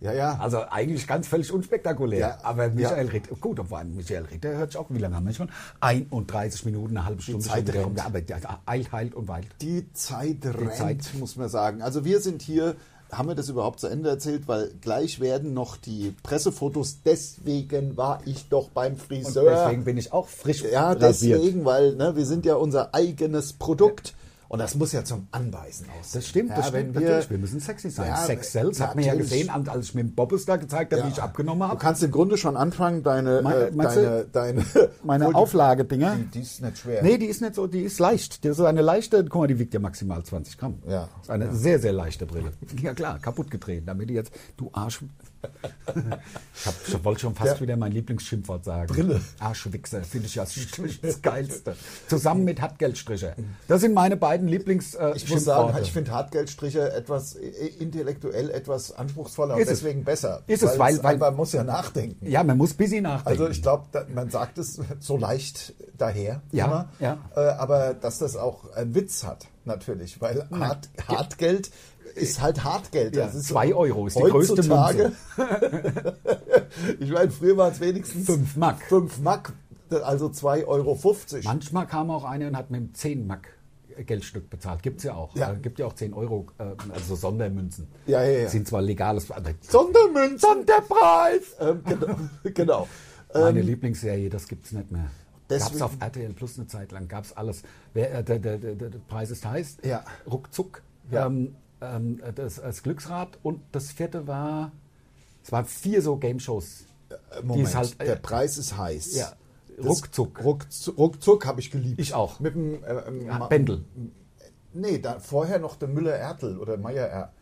Ja, ja. Also eigentlich ganz völlig unspektakulär. Ja. Aber Michael Ja. Ritter, gut, obwohl Michael Ritter hört sich auch, wie lange haben wir schon? 31 Minuten, eine halbe Stunde Zeit schon wieder rennt. Ja, eilt, heilt und weilt. Die Zeit rennt, Zeit. muss man sagen. Also wir sind hier, haben wir das überhaupt zu Ende erzählt, weil gleich werden noch die Pressefotos, deswegen war ich doch beim Und Friseur. deswegen bin ich auch frisch ja, rasiert. deswegen, weil ne, wir sind ja unser eigenes Produkt. Und das muss ja zum Anbeißen aus. Das stimmt, das ja, stimmt. wir, natürlich, wir müssen sexy sein. Ja, Sex sells hat man ja gesehen, als ich mit dem Bobbes da gezeigt habe, wie ich abgenommen Du habe. kannst im Grunde schon anfangen, deine, Meine- äh, deine, deine, Meine Auflagedinger. Die, die ist nicht schwer. Nee, die ist nicht so, die ist leicht. Das ist eine leichte, guck mal, die wiegt ja maximal 20 Gramm. Ja. Das ist eine sehr, sehr leichte Brille. Ja klar, kaputt gedreht, damit die jetzt, du Arsch. Ich, ich wollte schon fast Ja. wieder mein Lieblingsschimpfwort sagen. Brille. Arschwichser, finde ich ja das Geilste. Zusammen mit Hartgeldstriche. Das sind meine beiden Lieblingsschimpfworte. Ich muss sagen, ich finde Hartgeldstriche etwas äh, intellektuell etwas anspruchsvoller und Ist es. deswegen besser. Ist es, weil- weil- man muss ja nachdenken. ja, man muss busy nachdenken. Also ich glaube, man sagt es so leicht daher, Ja, immer, ja. Äh, aber dass das auch einen Witz hat, natürlich, weil Hart, Hartgeld ist halt Hartgeld. Ja, Das ist zwei Euro ist die größte heutzutage- ich meine, früher waren es wenigstens Fünf Mark. 5 Mark, also 2,50 Euro. Manchmal kam auch einer und hat mit einem 10 Mark Geldstück bezahlt. Gibt es ja auch. Ja. Äh, gibt ja auch 10 Euro, äh, also Sondermünzen. Ja, ja, ja. Sind zwar legales, Sondermünzen. Sonderpreis. Ähm, genau. genau. Meine Lieblingsserie, das gibt es nicht mehr. Gab es auf RTL Plus eine Zeit lang, gab es alles. Wer, äh, der, der, der, der Preis ist heiß, Ja. ruckzuck, Ja. ähm, ähm, das, das Glücksrad und das vierte war, es waren vier so Game-Shows. Moment, die es halt, äh, der Preis ist heiß. Ja, ruckzuck. Ruckzuck, ruckzuck habe ich geliebt. Ich auch. Mit dem äh, ähm, Ja, Bendel. Nee, da, vorher noch der Müller-Ertel oder Meier-Er.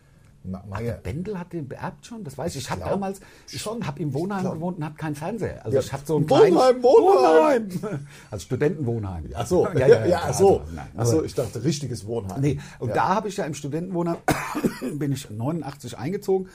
Ma- Meier. Bendel hat den beerbt schon, das weiß ich. Ich habe damals, ich schon. habe im Wohnheim gewohnt und habe keinen Fernseher. Also Ja. ich hatte so ein Wohnheim, Wohnheim. Wohnheim. Als Studentenwohnheim. Ach so, ja, ja, ja, ach so. also, ach so, ich dachte richtiges Wohnheim. Nee, und ja. da habe ich ja im Studentenwohnheim, bin ich 89 eingezogen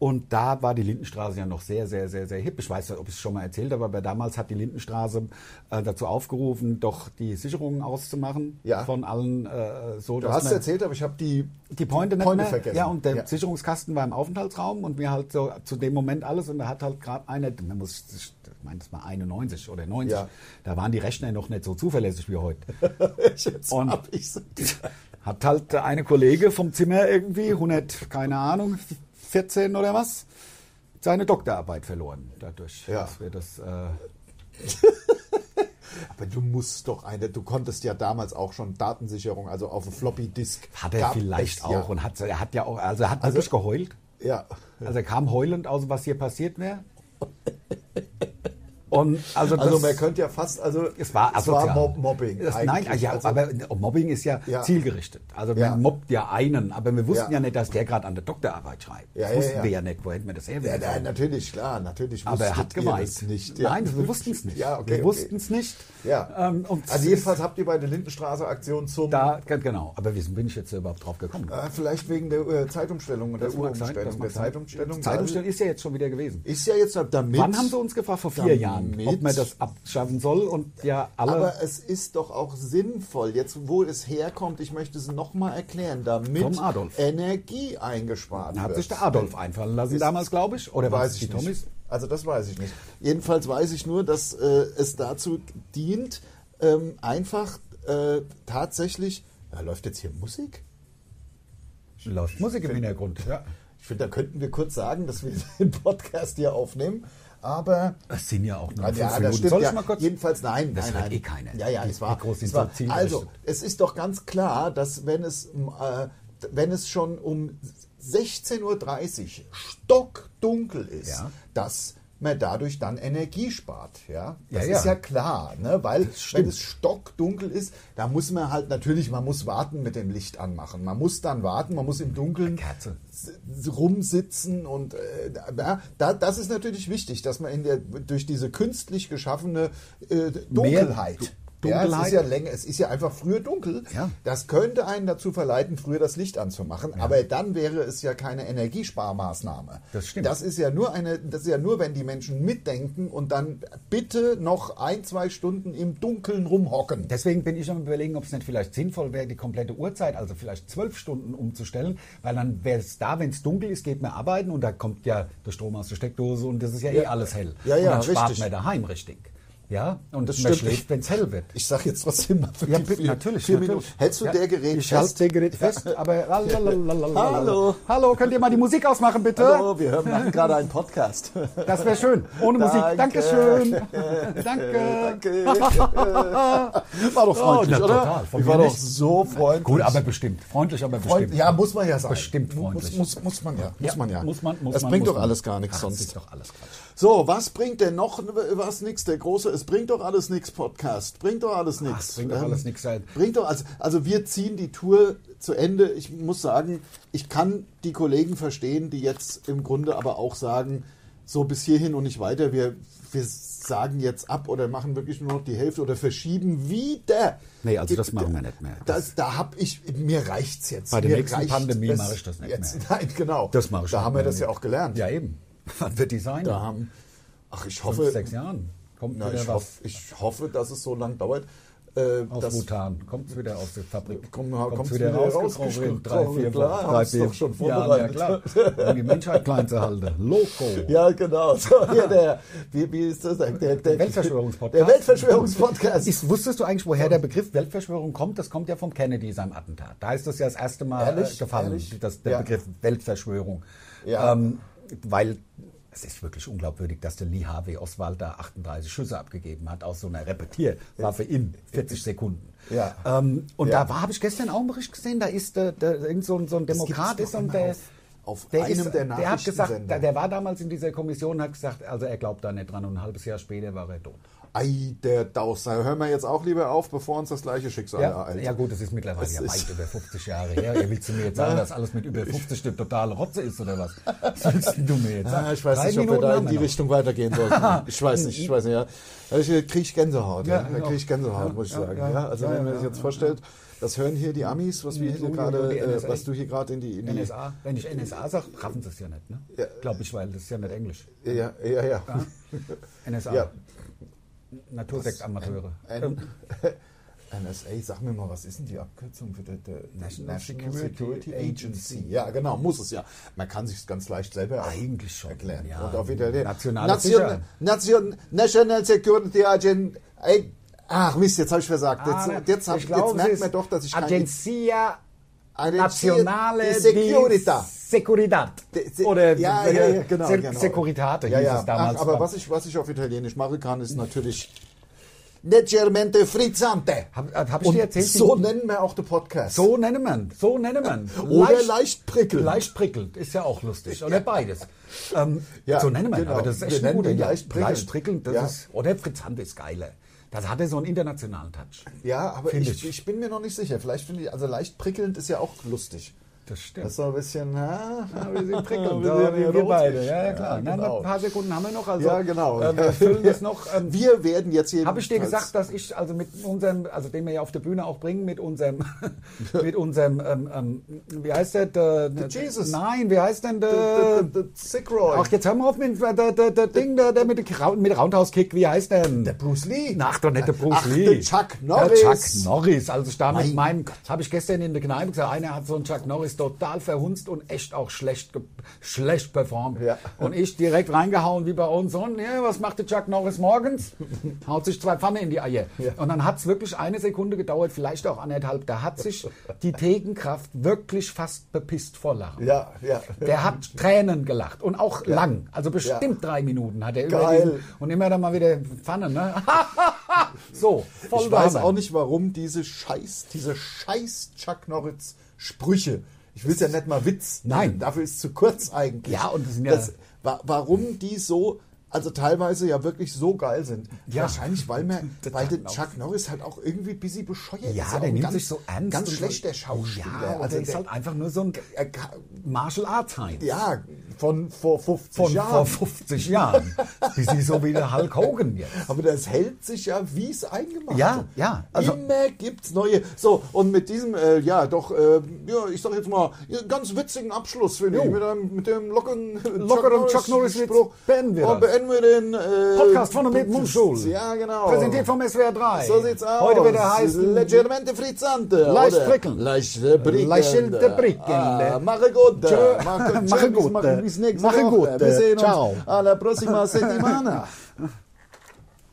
und da war die Lindenstraße ja noch sehr, sehr, sehr, sehr hip. Ich weiß nicht, ob ich es schon mal erzählt habe, aber damals hat die Lindenstraße äh, dazu aufgerufen, doch die Sicherungen auszumachen Ja. von allen äh, so, Du hast man- erzählt, aber ich habe die, die Pointe nicht Pointe mehr. vergessen. Ja, und der Ja. Sicherungskasten war im Aufenthaltsraum und wir halt so zu dem Moment alles und da hat halt gerade einer, man muss, ich meine, das war 91 oder 90, Ja. da waren die Rechner noch nicht so zuverlässig wie heute. Jetzt Und- hab ich's. Hat halt eine Kollege vom Zimmer irgendwie 100, keine Ahnung, 14 oder was, seine Doktorarbeit verloren dadurch, Ja. dass wir das, äh, Aber du musst doch eine, du konntest ja damals auch schon Datensicherung, also auf dem Floppy Disk. Hat er vielleicht es auch ja. und hat, er hat ja auch, also er hat Also- wirklich geheult. Ja. Also er kam heulend aus, was hier passiert wäre. Und also, das, Also man könnte ja fast, also es war es war. Mob Mobbing. Das, nein, ja, Also- aber Mobbing ist ja, Ja. zielgerichtet. Also man Ja. mobbt ja einen, aber wir wussten ja, Ja. nicht, dass der gerade an der Doktorarbeit schreibt. Ja, das ja, wussten ja. wir ja nicht, wo hätten wir das Ja, herwissen nein, natürlich, klar, natürlich Aber er hat gemeint. nicht. Nein, wir wussten es nicht. Ja, okay, wir okay. wussten es nicht. Ja. Ähm, und also jedenfalls habt ihr bei der Lindenstraße Aktion zum da, genau. Aber wie bin ich jetzt überhaupt drauf gekommen? äh, vielleicht wegen der äh, Zeitumstellung und der Das Uhrumstellung, der. Zeitumstellung. Zeitumstellung ist ja jetzt schon wieder gewesen. ist ja jetzt damit. Wann haben sie uns gefragt? Vor vier damit- Jahren, ob man das abschaffen soll und ja alle. Aber es ist doch auch sinnvoll, jetzt wo es herkommt, ich möchte es nochmal erklären, damit. Energie eingespart hat wird. sich der Adolf einfallen lassen Ist- damals, glaube ich. Oder weiß ich die Tommys? nicht. Also das weiß ich nicht. Jedenfalls weiß ich nur, dass äh, es dazu dient, ähm, einfach äh, tatsächlich. Da läuft jetzt hier Musik? Läuft Musik im Hintergrund. Ja. Ich finde, da könnten wir kurz sagen, dass wir den Podcast hier aufnehmen. Aber Das sind ja auch nur Ah, fünf ja, Minuten. Soll ich ja. mal kurz? Jedenfalls nein. Das nein, nein. eh keiner. Ja, ja, es war. es war so also, es ist doch ganz klar, dass wenn es, äh, wenn es schon um 16.30 Uhr stockdunkel ist, Ja. dass man dadurch dann Energie spart. Ja, das Ja, ja. ist ja klar, ne? weil wenn es stockdunkel ist, da muss man halt natürlich, man muss warten mit dem Licht anmachen. Man muss dann warten, man muss im Dunkeln rumsitzen und äh, ja, da, das ist natürlich wichtig, dass man in der durch diese künstlich geschaffene äh, Dunkelheit. Du- Ja, es ist Dunkelheit. ja länger, es ist ja einfach früher dunkel. Ja. Das könnte einen dazu verleiten, früher das Licht anzumachen, aber dann wäre es ja keine Energiesparmaßnahme. Das stimmt. Das ist ja nur eine, das ist ja nur, wenn die Menschen mitdenken und dann bitte noch ein, zwei Stunden im Dunkeln rumhocken. Deswegen bin ich am überlegen, ob es nicht vielleicht sinnvoll wäre, die komplette Uhrzeit, also vielleicht zwölf Stunden umzustellen, weil dann wäre es da, wenn es dunkel ist, geht man arbeiten und da kommt ja der Strom aus der Steckdose und das ist ja, eh Ja. alles hell. Ja, ja, und dann spart richtig. man daheim richtig. Ja, und Das man stimmt. schläft, wenn es hell wird. Ich sage jetzt trotzdem mal für Ja, die vier, natürlich. vier natürlich. Minuten. Hältst du Ja, der Gerät ich fest? halte der Gerät fest, aber. Hallo. Hallo, könnt ihr mal die Musik ausmachen, bitte? wir hören machen gerade einen Podcast. Das wäre schön. Ohne Musik. Danke. Dankeschön. Danke. War doch freundlich, Oh, oder? total. Ich war doch so freundlich. Gut, aber bestimmt. Freundlich, aber Freund, bestimmt. ja, muss man ja sein. Bestimmt freundlich. Muss, muss, muss man ja. Muss Ja, man ja. muss man- muss das man- bringt muss doch alles gar nichts sonst. Das ist doch alles Quatsch. So, was bringt denn noch was nix? Der große, es bringt doch alles nix Podcast. Bringt doch alles nix. es bringt doch alles nix, sein. Bringt doch also, also wir ziehen die Tour zu Ende. Ich muss sagen, ich kann die Kollegen verstehen, die jetzt im Grunde aber auch sagen, so bis hierhin und nicht weiter. Wir, wir sagen jetzt ab oder machen wirklich nur noch die Hälfte oder verschieben wieder. Nee, also das machen wir nicht mehr. Das, da habe ich, mir reicht's jetzt. Bei der mir nächsten Pandemie mache ich das nicht jetzt. mehr. Nein, genau. Das mache ich Da haben wir das ja auch gelernt. Ja, eben. Wann wird die sein? Da haben, ach, ich Fünf, hoffe, sechs Jahren. Kommt na, wieder ich, was hoffe, ich hoffe, dass es so lang dauert. Äh, aus Bhutan. Kommt wieder aus der Fabrik. Komm, Kommt's kommt's wieder rausgekrochen, in drei, vier klar. Drei, vier doch schon Jahren, ja vorbereitet. klar. Um die Menschheit klein zu halten. Loco. Ja, genau. So, hier der, wie, wie ist das? Der, der, der Weltverschwörungspodcast. Der Weltverschwörungspodcast. Ist, wusstest du eigentlich, woher der Begriff Weltverschwörung kommt? Das kommt ja vom Kennedy, seinem Attentat. Da ist das ja das erste Mal Ehrlich? äh, gefallen, Ehrlich? dass der Ja. Begriff Weltverschwörung. Ja. Ähm, weil es ist wirklich unglaubwürdig, dass der Lee Harvey Oswald da 38 Schüsse abgegeben hat aus so einer Repetierwaffe in 40 Sekunden. Ja. Ähm, und Ja. da habe ich gestern auch einen Bericht gesehen, da ist der, der, irgend so, ein- so ein Demokrat ist und der, auf- auf der, einem ist, der der hat gesagt, der, der war damals in dieser Kommission und hat gesagt, also er glaubt da nicht dran und ein halbes Jahr später war er tot. Ei, der Dauser. Hören wir jetzt auch lieber auf, bevor uns das gleiche Schicksal Ja, ereilt. ja gut, das ist mittlerweile Das ja ist- weit über 50 Jahre her. Ja, willst du mir jetzt sagen, dass alles mit über 50 eine totale Rotze ist oder was? Was willst du mir jetzt sagen? Ah, ich weiß Drei nicht, ob wir Minuten da in wir die. Richtung weitergehen sollten. Ich weiß nicht, ich weiß nicht, ja. Da kriege ich Gänsehaut, ja. Ja, Da genau. kriege ich Gänsehaut, Ja, muss ich ja, sagen. ja. Ja, also Ja, wenn man ja, sich jetzt ja, vorstellt, das hören hier die Amis, was wir Ja, hier gerade, äh, was du hier gerade in die, in die NSA, wenn ich NSA sage, raffen sie es ja nicht, ne? Ja. Glaube ich, weil das ist ja nicht Englisch. ja, ja, ja. NSA, Ja. Natursektamateure. N- Ähm, NSA, sag mir mal, was ist denn die Abkürzung für die, die National Security, Security Agency? Ja, genau, muss es ja. Man kann sich ganz leicht selber Eigentlich schon, erklären. ja. Und auf Italien. Nationale Nation. Nation, National Security Agency. Ach Mist, jetzt habe ich versagt. Jetzt, ah, jetzt, hab, ich glaube, jetzt es merkt man doch, dass ich kein- Agencia Eine Nazionale die Securita. di Securidad. De- se- Oder ja, ja, ja, genau, Se genau. Securitate ja, hieß ja. es damals. Ach, aber was ich, was ich auf Italienisch machen kann, ist natürlich leggermente frizzante. Hab, hab ich Und dir erzählt? so nennen wir auch den Podcast. so nennen man, so nennen man. Oder leicht prickelnd. Leicht prickelnd, ist ja auch lustig. Oder beides. Ähm, Ja, so nennen man, genau. aber das ist echt Wir ja. leicht prickelnd. Leicht prickelnd, das Ja. ist, oder frizzant ist geiler. Das hat er so einen internationalen Touch. Ja, aber ich, ich. ich bin mir noch nicht sicher. Vielleicht finde ich, also leicht prickelnd ist ja auch lustig. Das stimmt. Das ist so ein bisschen, ha, Ja, wir sind prickelnd, Wir ja, wir, wir beide. Ja, ja klar. Ja, Nein, genau. ein paar Sekunden haben wir noch. Also, Ja, genau. Äh, wir füllen das noch. Ähm, Wir werden jetzt hier. Habe ich dir gesagt, dass ich also mit unserem, also den wir ja auf der Bühne auch bringen, mit unserem, mit unserem, ähm, ähm, wie heißt der? Der, der Jesus. Nein, wie heißt denn Der, der? der, der Sick Roy. Ach, jetzt hör mal auf mit der, der, der Ding, der, der mit, mit Roundhouse-Kick, wie heißt denn? Der Bruce Lee. Ach, doch nicht der Bruce Ach, Lee. der Chuck Norris. Der Chuck Norris. Also ich da mit Mein meinem, habe ich gestern in der Kneipe gesagt, einer hat so einen Chuck Norris total verhunzt und echt auch schlecht, schlecht performt. Ja. Und ich direkt reingehauen wie bei uns. Und ja, was macht der Chuck Norris morgens? Haut sich zwei Pfanne in die Eier. Ja. Und dann hat es wirklich eine Sekunde gedauert, vielleicht auch anderthalb. Da hat sich die Thekenkraft wirklich fast bepisst vor Lachen. Ja, ja. Der hat Tränen gelacht und auch lang. Also bestimmt drei Minuten hat er über Geil. diesen, und immer dann mal wieder Pfanne, ne? so, voll Ich weiß auch nicht, warum diese Scheiß, diese Scheiß Chuck Norris Sprüche. Ich will es ja nicht mal Witz. Nein. Dafür ist es zu kurz eigentlich. Ja, und die sind ja- wa warum die so, also teilweise ja wirklich so geil sind. Ja. Wahrscheinlich, weil, Der weil der Chuck Norris halt auch irgendwie ein bisschen bescheuert Ja, ist. der Auch nimmt ganz, sich so ernst. Ganz schlecht, der Schauspieler. Ja, also er ist der- halt einfach nur so ein kann- Martial Arts Heinz. ja, von vor 50 Von Jahren. vor 50 Jahren. Sie so wie der Hulk Hogan jetzt. Aber das hält sich ja, wie es eingemacht Ja, ja, also- Immer gibt's neue. So, und mit diesem, äh, ja, doch, äh, ja, ich sag jetzt mal, ja, ganz witzigen Abschluss, finde ich. Mit, einem, mit dem lockeren, Lockeren Chuck Norris-Witz Spruch. beenden wir das. Beenden wir den äh, Podcast von der Mundschule. Ja, genau. Präsentiert vom SWR 3. So sieht's aus. Heute wird er heißen Leggermente frizzante. Leicht oder? prickelnd. Leicht prickelnd. Leicht prickelnd. Ah, mache gut. Mache Mache gut. Bis nächste Mache Woche. gut. Wir sehen Ciao. uns. A la próxima settimana.